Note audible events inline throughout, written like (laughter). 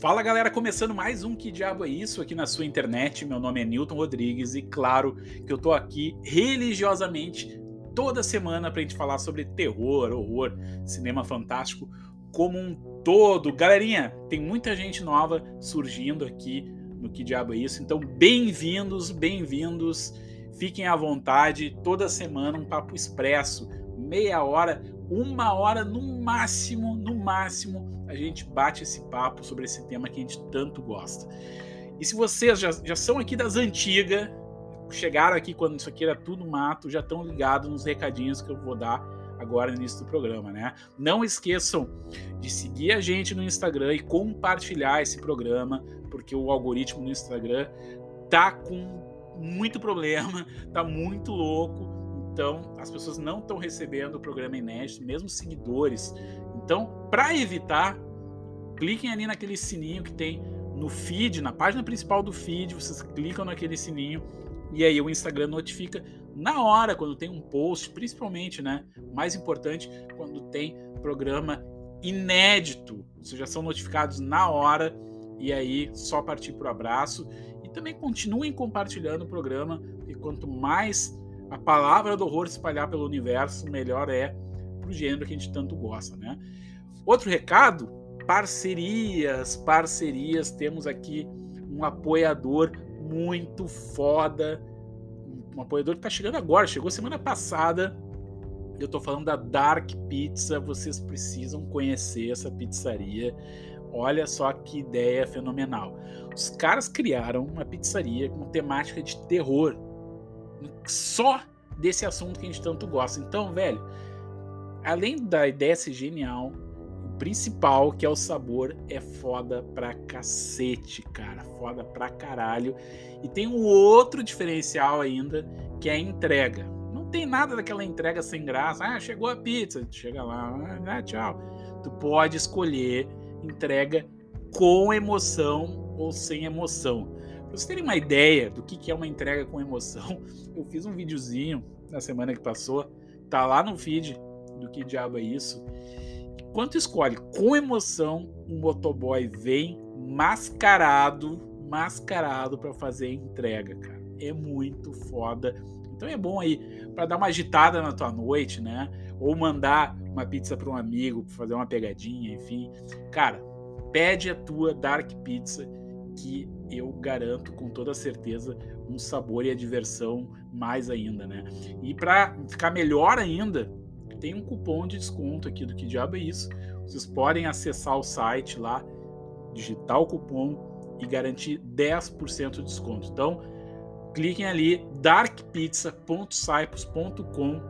Fala galera, começando mais um Que Diabo é Isso aqui na sua internet. Meu nome é Newton Rodrigues e claro que eu tô aqui religiosamente toda semana pra gente falar sobre terror, horror, cinema fantástico como um todo. Galerinha, tem muita gente nova surgindo aqui no Que Diabo é Isso, então bem-vindos, bem-vindos. Fiquem à vontade, toda semana um papo expresso, meia hora, uma hora no máximo, no máximo a gente bate esse papo sobre esse tema que a gente tanto gosta. E se vocês já, já são aqui das antigas, chegaram aqui quando isso aqui era tudo mato, já estão ligados nos recadinhos que eu vou dar agora no início do programa, né? Não esqueçam de seguir a gente no Instagram e compartilhar esse programa, porque o algoritmo no Instagram tá com muito problema, (laughs) tá muito louco. Então, as pessoas não estão recebendo o programa inédito, mesmo seguidores então, para evitar, cliquem ali naquele sininho que tem no feed, na página principal do feed, vocês clicam naquele sininho e aí o Instagram notifica na hora quando tem um post, principalmente, né? Mais importante, quando tem programa inédito. Vocês já são notificados na hora e aí só partir para o abraço. E também continuem compartilhando o programa, e quanto mais a palavra do horror espalhar pelo universo, melhor é pro gênero que a gente tanto gosta, né? Outro recado, parcerias, parcerias, temos aqui um apoiador muito foda, um apoiador que tá chegando agora, chegou semana passada. Eu tô falando da Dark Pizza, vocês precisam conhecer essa pizzaria. Olha só que ideia fenomenal. Os caras criaram uma pizzaria com temática de terror. Só desse assunto que a gente tanto gosta. Então, velho, além da ideia ser genial, o principal, que é o sabor, é foda pra cacete, cara. Foda pra caralho. E tem um outro diferencial ainda, que é a entrega. Não tem nada daquela entrega sem graça. Ah, chegou a pizza. Chega lá, ah, tchau. Tu pode escolher entrega com emoção ou sem emoção. Pra vocês terem uma ideia do que é uma entrega com emoção, (laughs) eu fiz um videozinho na semana que passou. Tá lá no feed do que diabo é isso. Quando escolhe com emoção, um motoboy vem mascarado, mascarado para fazer a entrega, cara. É muito foda. Então é bom aí para dar uma agitada na tua noite, né? Ou mandar uma pizza para um amigo, fazer uma pegadinha, enfim. Cara, pede a tua Dark Pizza que eu garanto com toda certeza um sabor e a diversão mais ainda, né? E para ficar melhor ainda, tem um cupom de desconto aqui do Que Diabo é Isso. Vocês podem acessar o site lá, digitar o cupom e garantir 10% de desconto. Então, cliquem ali darkpizza.cyprus.com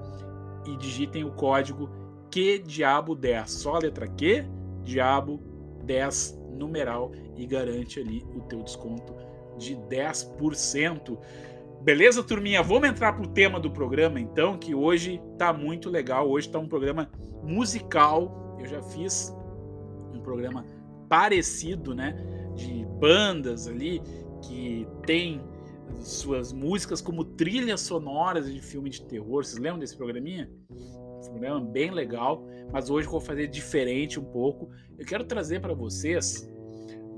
e digitem o código que diabo 10, só a letra Q, diabo 10 numeral e garante ali o teu desconto de 10%. Beleza, turminha? Vamos entrar pro tema do programa, então, que hoje tá muito legal. Hoje tá um programa musical. Eu já fiz um programa parecido, né? De bandas ali que tem suas músicas como trilhas sonoras de filme de terror. Vocês lembram desse programinha? Um programa bem legal, mas hoje eu vou fazer diferente um pouco. Eu quero trazer para vocês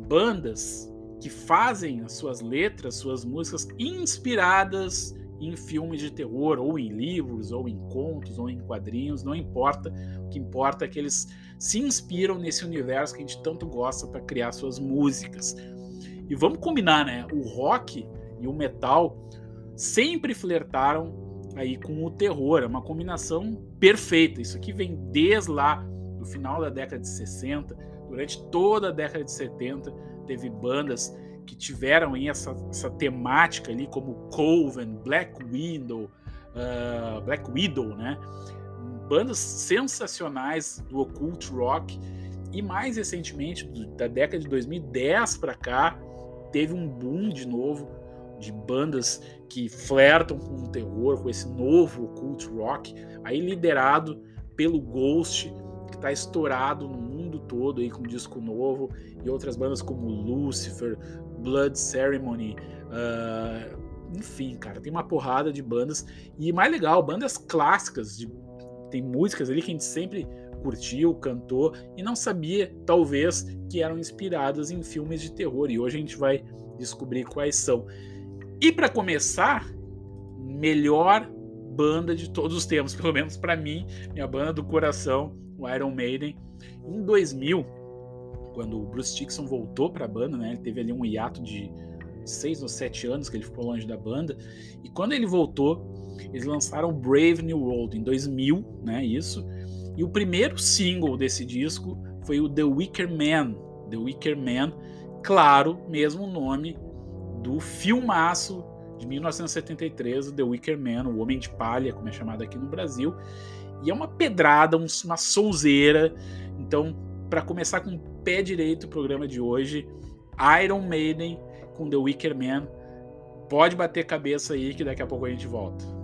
bandas que fazem as suas letras, suas músicas inspiradas em filmes de terror, ou em livros, ou em contos, ou em quadrinhos, não importa. O que importa é que eles se inspiram nesse universo que a gente tanto gosta para criar suas músicas. E vamos combinar, né? O rock e o metal sempre flertaram aí com o terror, é uma combinação perfeita. Isso aqui vem desde lá do final da década de 60, durante toda a década de 70 teve bandas que tiveram aí essa, essa temática ali, como Coven, Black Widow, uh, Black Widow, né? Bandas sensacionais do occult rock e mais recentemente, da década de 2010 para cá, teve um boom de novo de bandas que flertam com o terror, com esse novo occult rock, aí liderado pelo Ghost, está estourado no mundo todo aí com disco novo e outras bandas como Lucifer, Blood Ceremony, uh, enfim, cara, tem uma porrada de bandas e mais legal, bandas clássicas de tem músicas ali que a gente sempre curtiu, cantou e não sabia, talvez, que eram inspiradas em filmes de terror. E hoje a gente vai descobrir quais são. E para começar, melhor banda de todos os tempos, (laughs) pelo menos para mim, minha banda do coração, o Iron Maiden. Em 2000, quando o Bruce Dixon voltou para a banda, né, ele teve ali um hiato de seis ou sete anos que ele ficou longe da banda. E quando ele voltou, eles lançaram Brave New World em 2000, né? Isso. E o primeiro single desse disco foi o The Wicker Man. The Wicker Man, claro, mesmo nome do filmaço de 1973, The Wicker Man, o Homem de Palha, como é chamado aqui no Brasil. E é uma pedrada, uma souzeira. Então, para começar com o pé direito o programa de hoje, Iron Maiden com The Wicker Man. Pode bater cabeça aí que daqui a pouco a gente volta.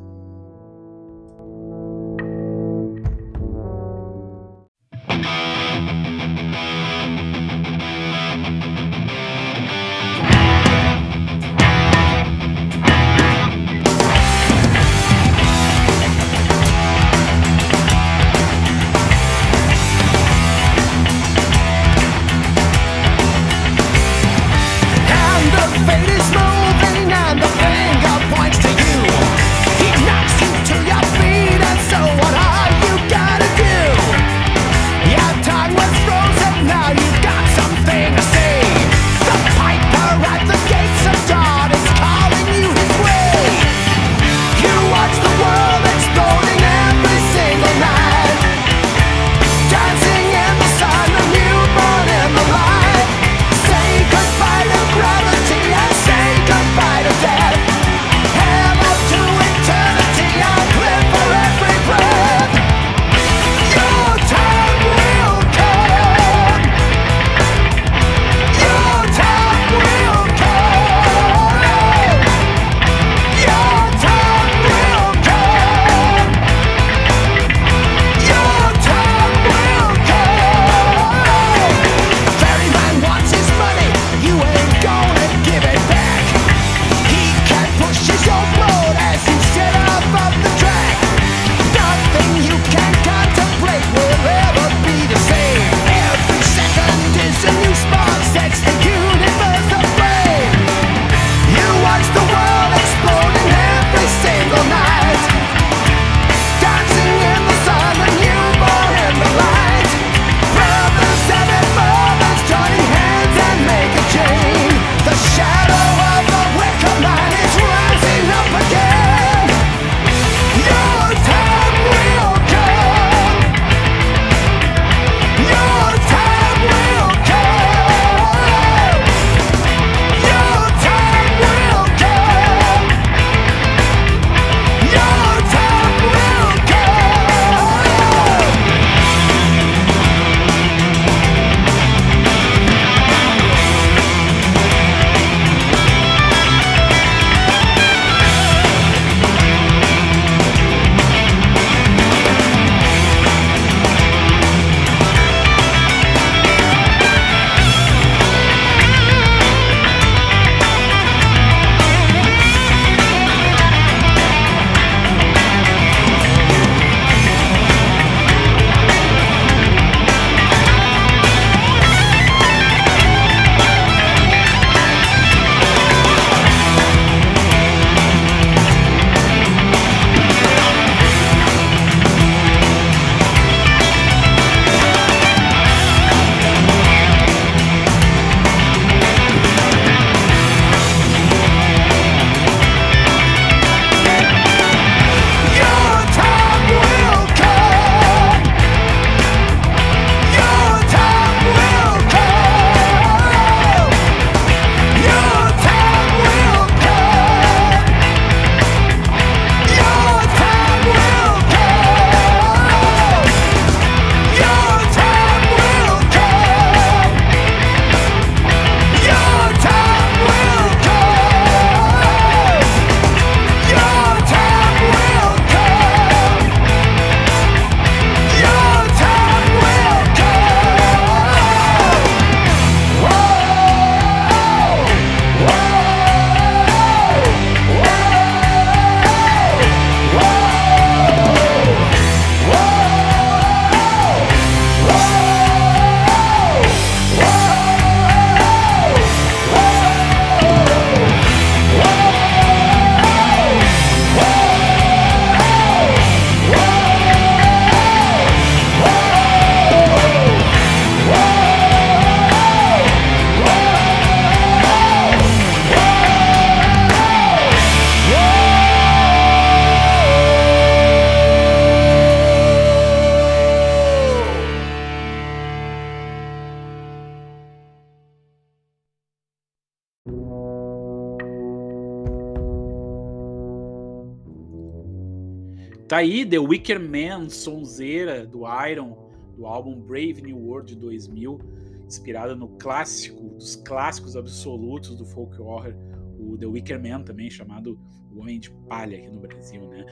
Tá aí The Wicker Man, sonzeira do Iron, do álbum Brave New World de 2000, inspirada no clássico, dos clássicos absolutos do folk horror, o The Wicker Man também, chamado O Homem de Palha aqui no Brasil, né?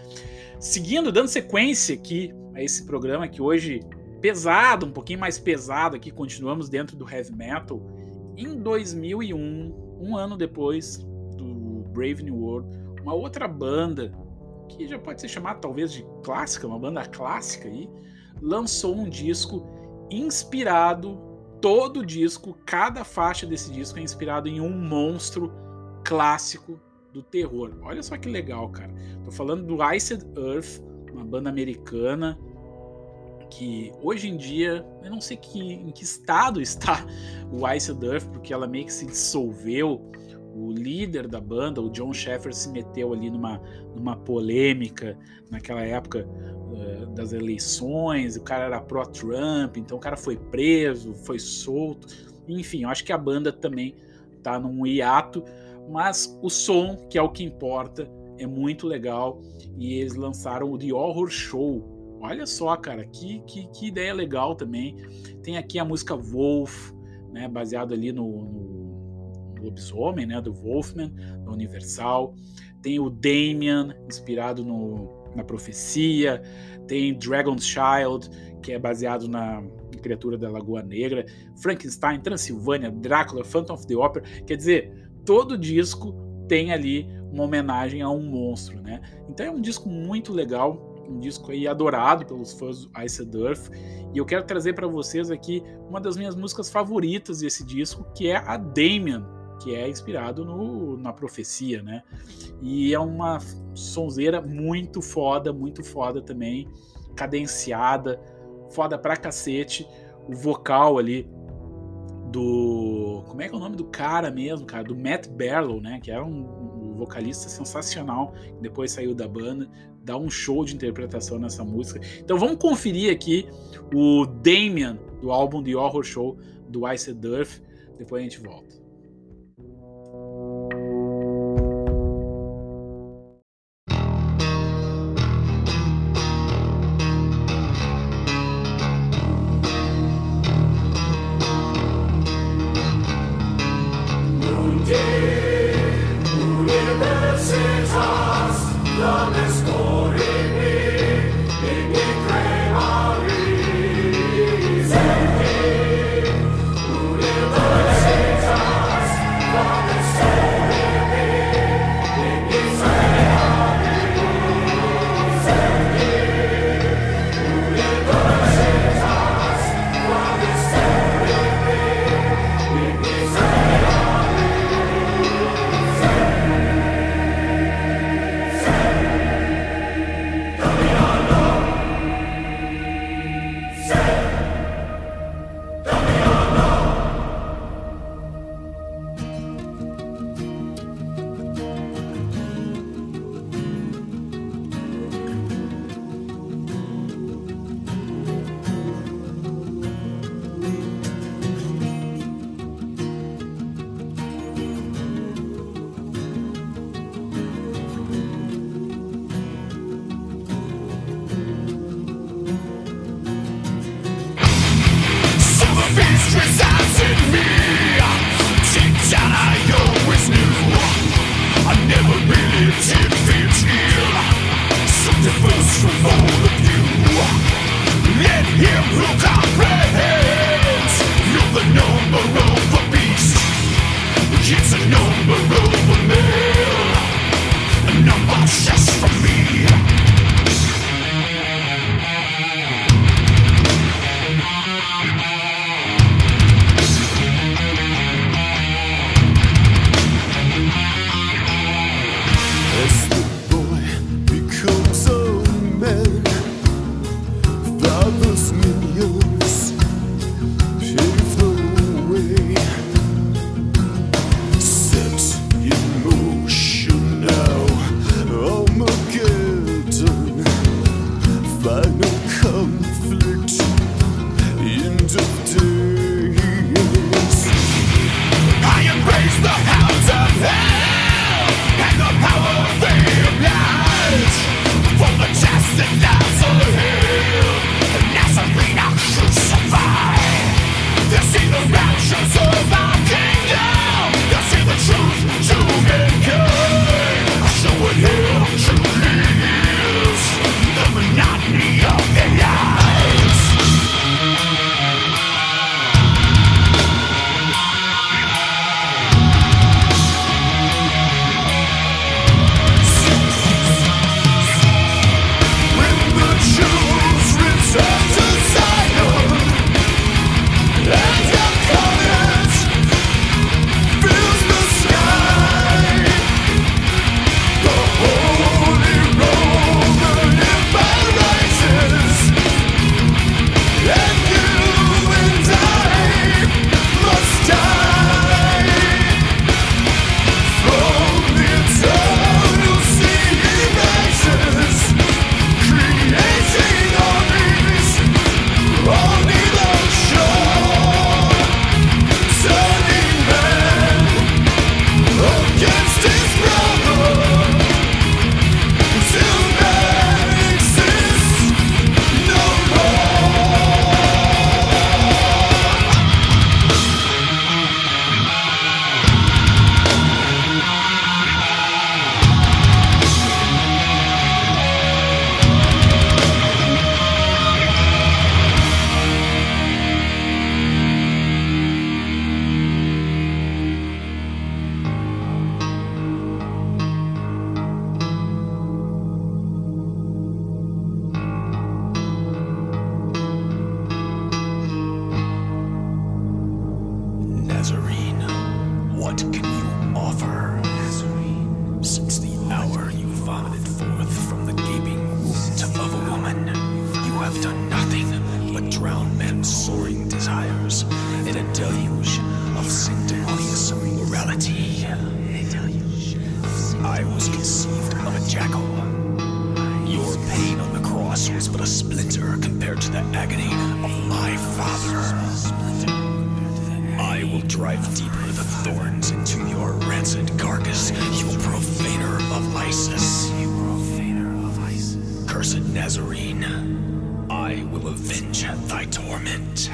Seguindo, dando sequência aqui a esse programa que hoje pesado, um pouquinho mais pesado aqui, continuamos dentro do heavy metal. Em 2001, um ano depois do Brave New World, uma outra banda que já pode ser chamada talvez de clássica, uma banda clássica aí, lançou um disco inspirado, todo disco, cada faixa desse disco é inspirado em um monstro clássico do terror. Olha só que legal, cara. Tô falando do Iced Earth, uma banda americana que hoje em dia, eu não sei que, em que estado está (laughs) o Iced Earth, porque ela meio que se dissolveu o líder da banda, o John Sheffer, se meteu ali numa, numa polêmica naquela época uh, das eleições. O cara era pró-Trump, então o cara foi preso, foi solto. Enfim, eu acho que a banda também tá num hiato, mas o som, que é o que importa, é muito legal. E eles lançaram o The Horror Show. Olha só, cara, que, que, que ideia legal também. Tem aqui a música Wolf, né, baseado ali no, no lobisomem, né, do Wolfman, da Universal. Tem o Damien, inspirado no, na profecia. Tem Dragon's Child, que é baseado na criatura da Lagoa Negra. Frankenstein, Transilvânia, Drácula, Phantom of the Opera. Quer dizer, todo disco tem ali uma homenagem a um monstro, né? Então é um disco muito legal, um disco aí adorado pelos fãs do Ice Earth. E eu quero trazer para vocês aqui uma das minhas músicas favoritas desse disco, que é a Damien, que é inspirado no, na profecia, né? E é uma sonzeira muito foda, muito foda também, cadenciada, foda pra cacete. O vocal ali do. Como é que é o nome do cara mesmo, cara? Do Matt Barlow, né? Que era um, um vocalista sensacional, depois saiu da banda, dá um show de interpretação nessa música. Então vamos conferir aqui o Damien do álbum The Horror Show do Ice Earth. Depois a gente volta. Isis. Cursed Nazarene, I will avenge thy torment.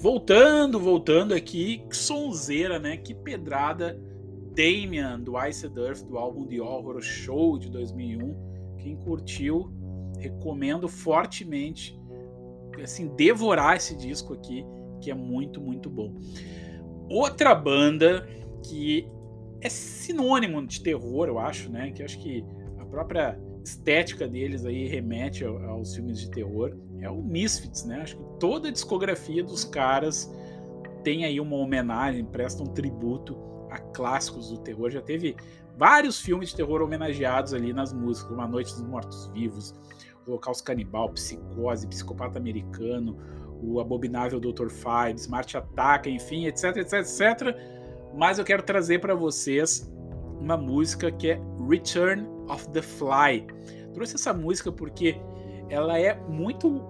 Voltando, voltando aqui, que sonzeira, né? Que pedrada. Damian, do Ice Earth, do álbum The Horror Show de 2001. Quem curtiu, recomendo fortemente assim, devorar esse disco aqui, que é muito, muito bom. outra banda que é sinônimo de terror, eu acho, né? Que acho que a própria estética deles aí remete aos filmes de terror é o Misfits, né? Acho que toda a discografia dos caras tem aí uma homenagem, presta um tributo a clássicos do terror. Já teve vários filmes de terror homenageados ali nas músicas, como A Noite dos Mortos Vivos, Holocausto Canibal, Psicose, Psicopata Americano, o Abominável Dr. Five, Smart Attack, enfim, etc, etc, etc. Mas eu quero trazer para vocês uma música que é Return of the Fly. Trouxe essa música porque ela é muito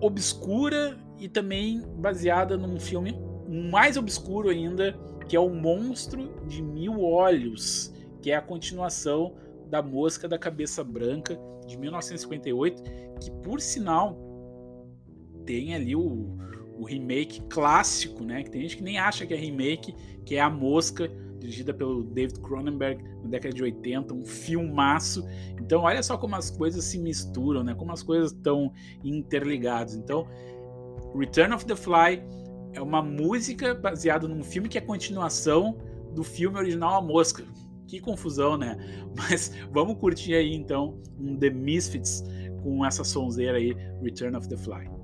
obscura e também baseada num filme mais obscuro ainda, que é O Monstro de Mil Olhos, que é a continuação da Mosca da Cabeça Branca de 1958, que por sinal tem ali o, o remake clássico, né? Que tem gente que nem acha que é remake, que é A Mosca, dirigida pelo David Cronenberg na década de 80, um filmaço. Então, olha só como as coisas se misturam, né? Como as coisas estão interligadas. Então, Return of the Fly é uma música baseada num filme que é continuação do filme original A Mosca. Que confusão, né? (laughs) Mas vamos curtir aí então um The Misfits com essa sonzeira aí, Return of the Fly.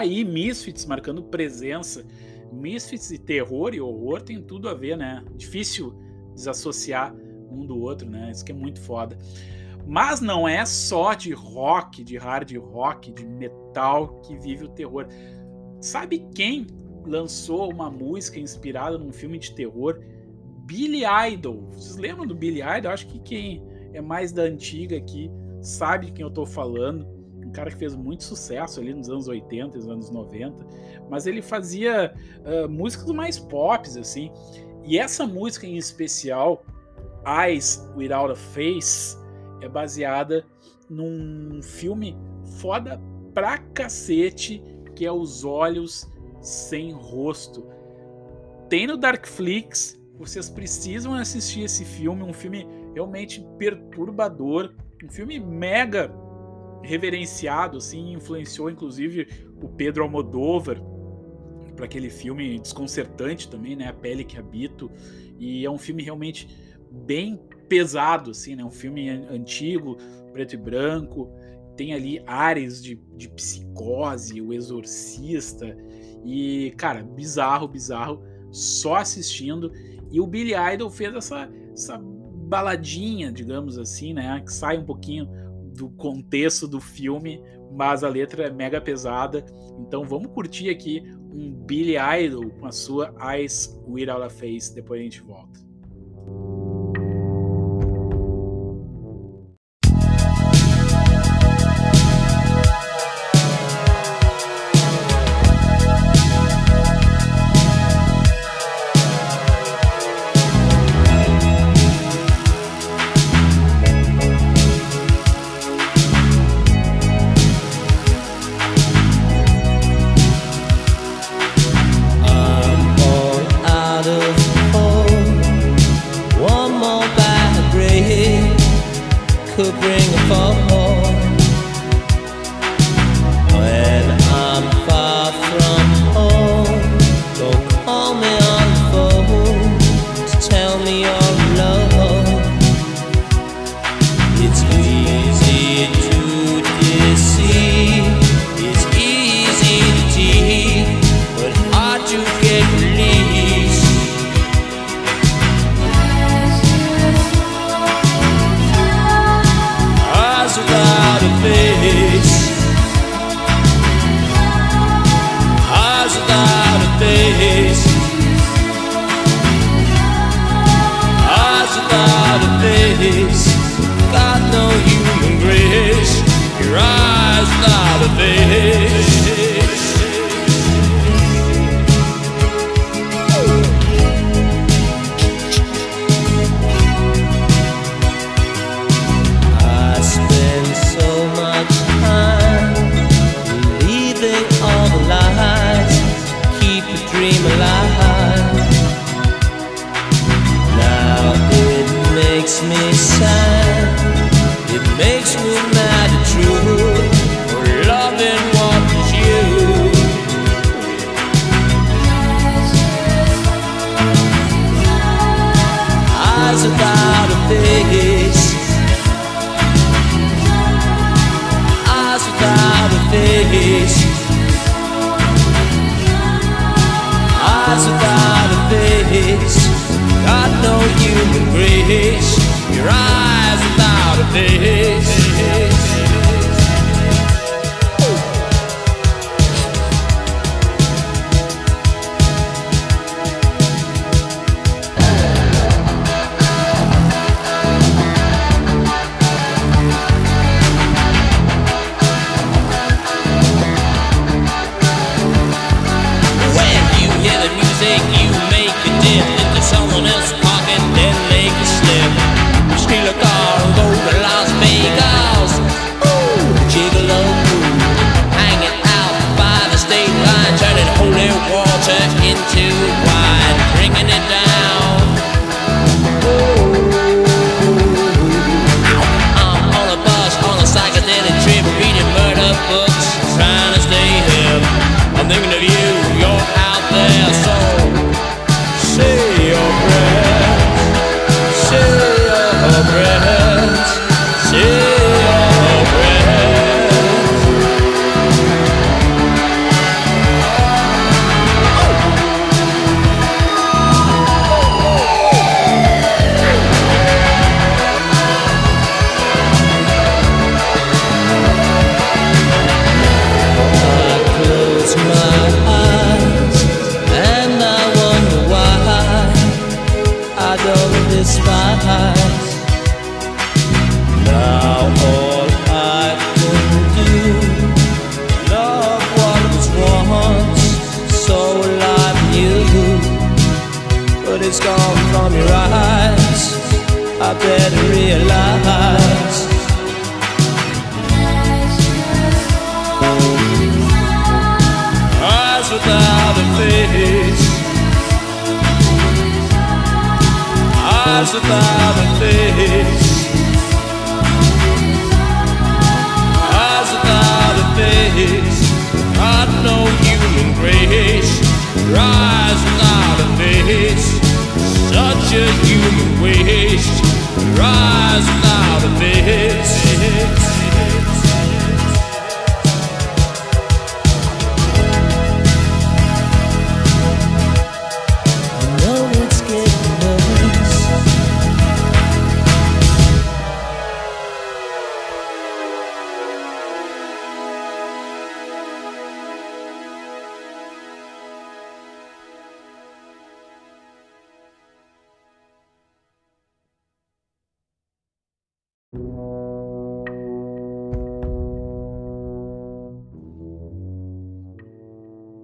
Aí Misfits marcando presença. Misfits e terror e horror tem tudo a ver, né? Difícil desassociar um do outro, né? Isso que é muito foda. Mas não é só de rock, de hard rock, de metal que vive o terror. Sabe quem lançou uma música inspirada num filme de terror? Billy Idol. Vocês lembram do Billy Idol? Acho que quem é mais da antiga aqui sabe de quem eu tô falando um cara que fez muito sucesso ali nos anos 80 e nos anos 90, mas ele fazia uh, músicas mais pop, assim. E essa música em especial, Eyes Without a Face, é baseada num filme foda pra cacete, que é Os Olhos Sem Rosto. Tem no Darkflix, vocês precisam assistir esse filme, um filme realmente perturbador, um filme mega reverenciado, assim, influenciou inclusive o Pedro Almodóvar para aquele filme desconcertante também, né, A Pele que Habito, e é um filme realmente bem pesado, assim, né, um filme antigo, preto e branco, tem ali áreas de, de psicose, o exorcista, e, cara, bizarro, bizarro, só assistindo, e o Billy Idol fez essa, essa baladinha, digamos assim, né, que sai um pouquinho do contexto do filme, mas a letra é mega pesada. Então vamos curtir aqui um Billy Idol com a sua Eyes Without a Face. Depois a gente volta.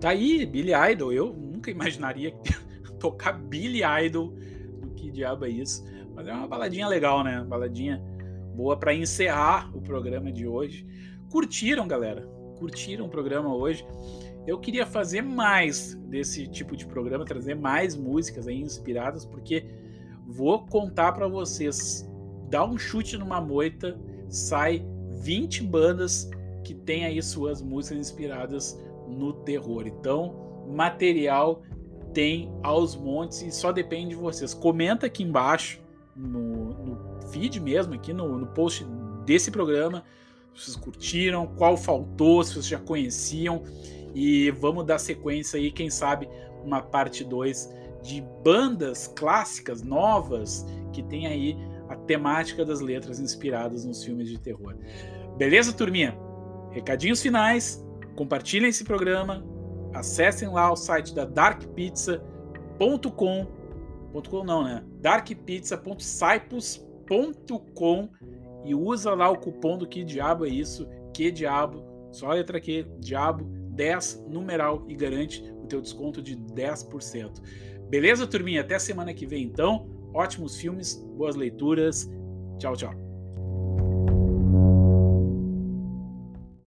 Tá aí, Billy Idol. Eu nunca imaginaria (laughs) tocar Billy Idol. Do que diabo é isso? Mas é uma baladinha legal, né? Baladinha boa para encerrar o programa de hoje. Curtiram, galera? Curtiram o programa hoje? Eu queria fazer mais desse tipo de programa, trazer mais músicas aí inspiradas, porque vou contar para vocês. Dá um chute numa moita, sai 20 bandas que tem aí suas músicas inspiradas no terror. Então, material tem aos montes e só depende de vocês. Comenta aqui embaixo no, no feed mesmo, aqui no, no post desse programa, se vocês curtiram, qual faltou, se vocês já conheciam. E vamos dar sequência aí, quem sabe, uma parte 2 de bandas clássicas, novas, que tem aí a temática das letras inspiradas nos filmes de terror. Beleza, turminha? Recadinhos finais, compartilhem esse programa, acessem lá o site da darkpizza.com .com não, né? darkpizza.cypus.com e usa lá o cupom do que diabo é isso, que diabo, só a letra Q, diabo 10 numeral e garante o teu desconto de 10%. Beleza, turminha? Até semana que vem então. Ótimos filmes, boas leituras. Tchau, tchau.